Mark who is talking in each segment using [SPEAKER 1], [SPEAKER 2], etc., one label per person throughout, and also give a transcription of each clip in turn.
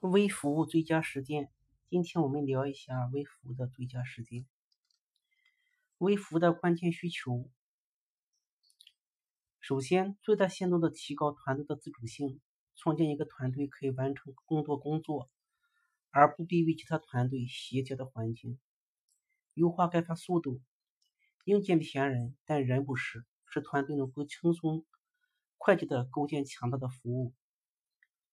[SPEAKER 1] 微服务最佳实践。今天我们聊一下微服务的最佳实践。微服务的关键需求，首先最大限度的提高团队的自主性，创建一个团队可以完成更多工作，而不必与其他团队协调的环境。优化开发速度，硬件骗人，但人不是，使团队能够轻松、快捷的构建强大的服务。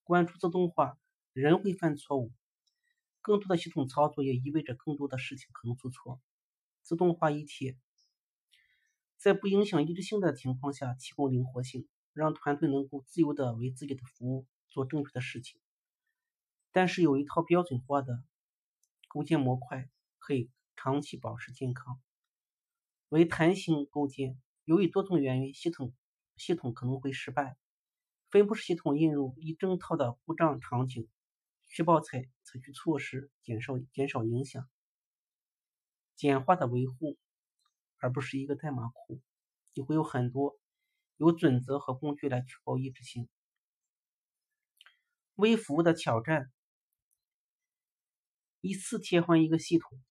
[SPEAKER 1] 关注自动化。人会犯错误，更多的系统操作也意味着更多的事情可能出错。自动化一体，在不影响一致性的情况下提供灵活性，让团队能够自由的为自己的服务做正确的事情。但是有一套标准化的构建模块可以长期保持健康。为弹性构建，由于多种原因，系统系统可能会失败。分布式系统引入一整套的故障场景。确保采采取措施，减少减少影响。简化的维护，而不是一个代码库，你会有很多有准则和工具来确保一致性。微服务的挑战：一次切换一个系统，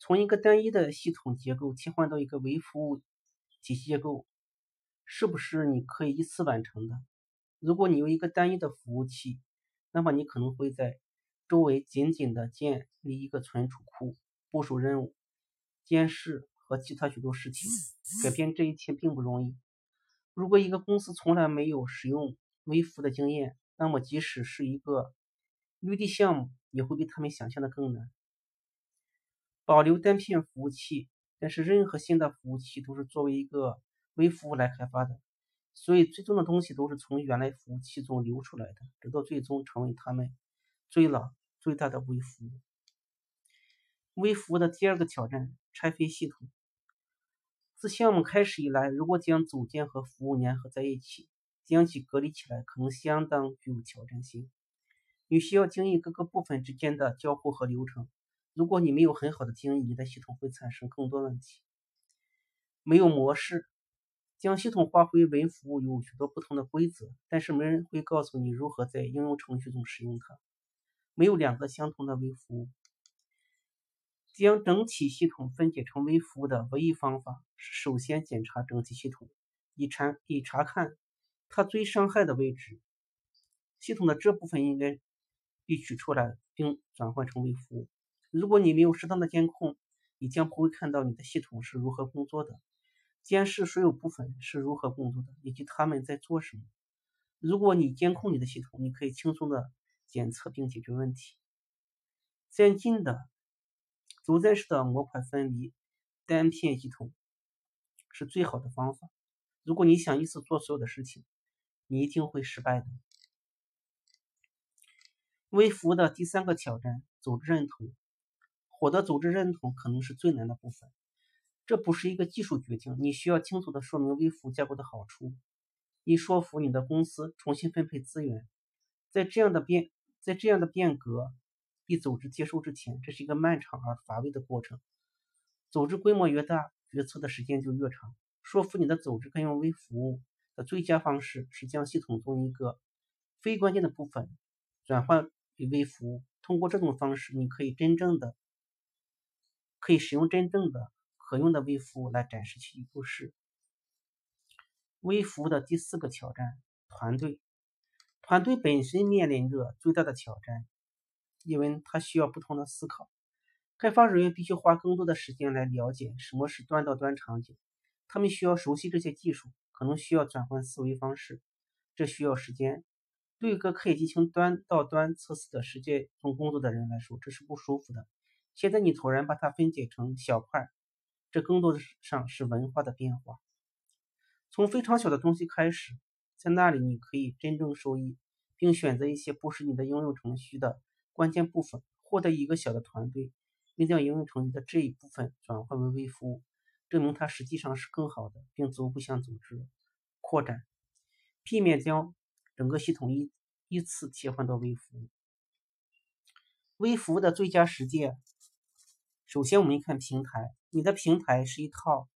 [SPEAKER 1] 从一个单一的系统结构切换到一个微服务体系结构，是不是你可以一次完成的？如果你有一个单一的服务器。那么你可能会在周围紧紧的建立一个存储库，部署任务、监视和其他许多事情。改变这一切并不容易。如果一个公司从来没有使用微服的经验，那么即使是一个绿地项目，也会比他们想象的更难。保留单片服务器，但是任何新的服务器都是作为一个微服务来开发的。所以，最终的东西都是从原来服务器中流出来的，直到最终成为他们最老、最大的微服务。微服务的第二个挑战：拆分系统。自项目开始以来，如果将组件和服务粘合在一起，将其隔离起来，可能相当具有挑战性。你需要经营各个部分之间的交互和流程。如果你没有很好的经营，你的系统会产生更多问题。没有模式。将系统划回为服务有许多不同的规则，但是没人会告诉你如何在应用程序中使用它。没有两个相同的微服务。将整体系统分解成微服务的唯一方法是首先检查整体系统，以查以查看它最伤害的位置。系统的这部分应该被取出来并转换成微服务。如果你没有适当的监控，你将不会看到你的系统是如何工作的。监视所有部分是如何工作的，以及他们在做什么。如果你监控你的系统，你可以轻松的检测并解决问题。先进的组件式的模块分离单片系统是最好的方法。如果你想一次做所有的事情，你一定会失败的。微服务的第三个挑战：组织认同。获得组织认同可能是最难的部分。这不是一个技术决定，你需要清楚的说明微服务架构的好处，以说服你的公司重新分配资源。在这样的变在这样的变革被组织接受之前，这是一个漫长而乏味的过程。组织规模越大，决策的时间就越长。说服你的组织该用微服务的最佳方式是将系统中一个非关键的部分转换为微服务。通过这种方式，你可以真正的可以使用真正的。可用的微服务来展示其优势。微服务的第四个挑战：团队。团队本身面临着最大的挑战，因为它需要不同的思考。开发人员必须花更多的时间来了解什么是端到端场景，他们需要熟悉这些技术，可能需要转换思维方式，这需要时间。对一个可以进行端到端测试的世界中工作的人来说，这是不舒服的。现在你突然把它分解成小块。这更多的上是文化的变化，从非常小的东西开始，在那里你可以真正受益，并选择一些不是你的应用程序的关键部分，获得一个小的团队，并将应用程序的这一部分转换为微服务，证明它实际上是更好的，并逐步向组织扩展，避免将整个系统一依次切换到微服务。微服务的最佳实践。首先，我们一看平台。你的平台是一套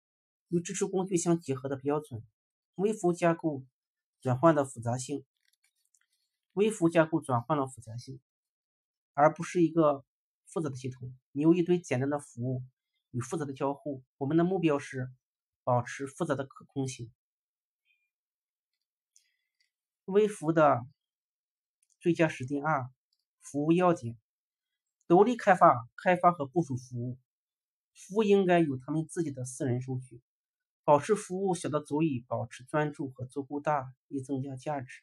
[SPEAKER 1] 与支持工具相结合的标准。微服务架构转换的复杂性，微服架构转换了复杂性，而不是一个复杂的系统。你有一堆简单的服务与复杂的交互。我们的目标是保持复杂的可控性。微服的最佳实践二：服务要件。独立开发、开发和部署服务。服务应该有他们自己的私人数据，保持服务小的足以保持专注和足够大以增加价值。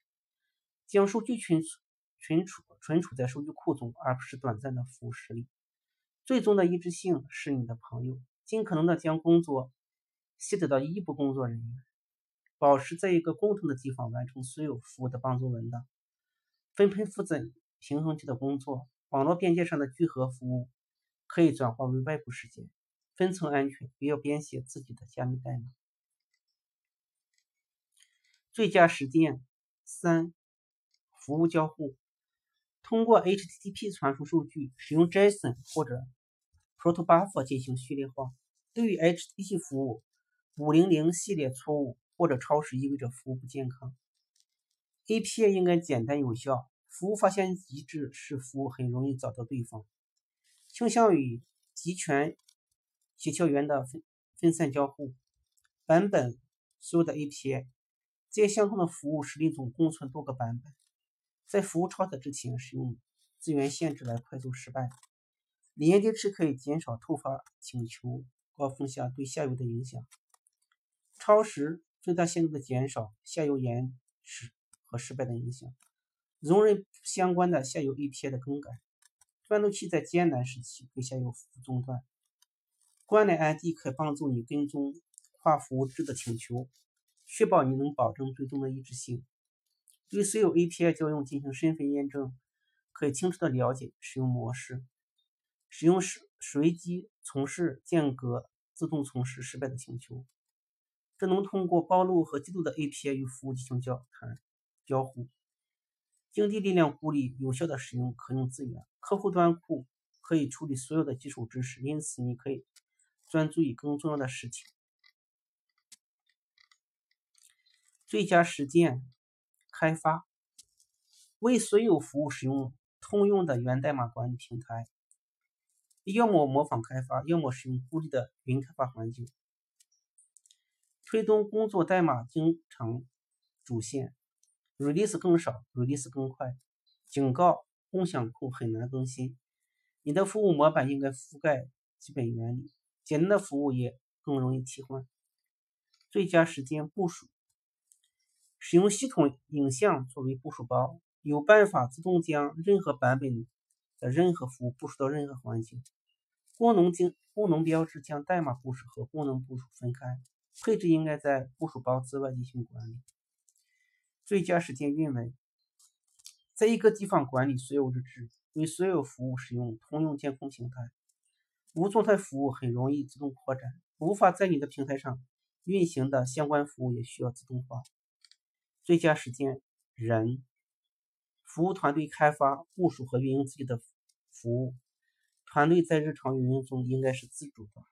[SPEAKER 1] 将数据存储存储存储在数据库中，而不是短暂的服务实例。最终的一致性是你的朋友。尽可能的将工作卸载到一部工作人员，保持在一个共同的地方完成所有服务的帮助文档。分配负责平衡器的工作。网络边界上的聚合服务可以转化为外部事件。分层安全，不要编写自己的加密代码。最佳实践三：服务交互。通过 HTTP 传输数据，使用 JSON 或者 Protobuf 进行序列化。对于 HTTP 服务，500系列错误或者超时意味着服务不健康。API 应该简单有效。服务发现机制使服务很容易找到对方。倾向于集权。协调员的分分散交互版本，所有的 API，这些相同的服务实例中共存多个版本。在服务超载之前，使用资源限制来快速失败。连接池可以减少突发请求高峰下对下游的影响。超时最大限度的减少下游延迟和失败的影响。容忍相关的下游 API 的更改。断路器在艰难时期对下游服务中断。关联 ID 可以帮助你跟踪跨服务制的请求，确保你能保证最终的一致性。对所有 API 交用进行身份验证，可以清楚地了解使用模式。使用随随机从事间隔自动从事失败的请求，这能通过暴露和记录的 API 与服务进行交谈交互。经济力量鼓励有效的使用可用资源。客户端库可以处理所有的基础知识，因此你可以。专注于更重要的事情。最佳实践开发，为所有服务使用通用的源代码管理平台，要么模仿开发，要么使用孤立的云开发环境。推动工作代码经常主线，release 更少，release 更快。警告：共享库很难更新。你的服务模板应该覆盖基本原理。简单的服务也更容易替换。最佳时间部署，使用系统影像作为部署包，有办法自动将任何版本的任何服务部署到任何环境。功能经功能标志将代码部署和功能部署分开，配置应该在部署包之外进行管理。最佳时间运维，在一个地方管理所有日志，为所有服务使用通用监控形态。无状态服务很容易自动扩展，无法在你的平台上运行的相关服务也需要自动化。最佳时间人，服务团队开发、部署和运营自己的服务，团队在日常运营中应该是自主的。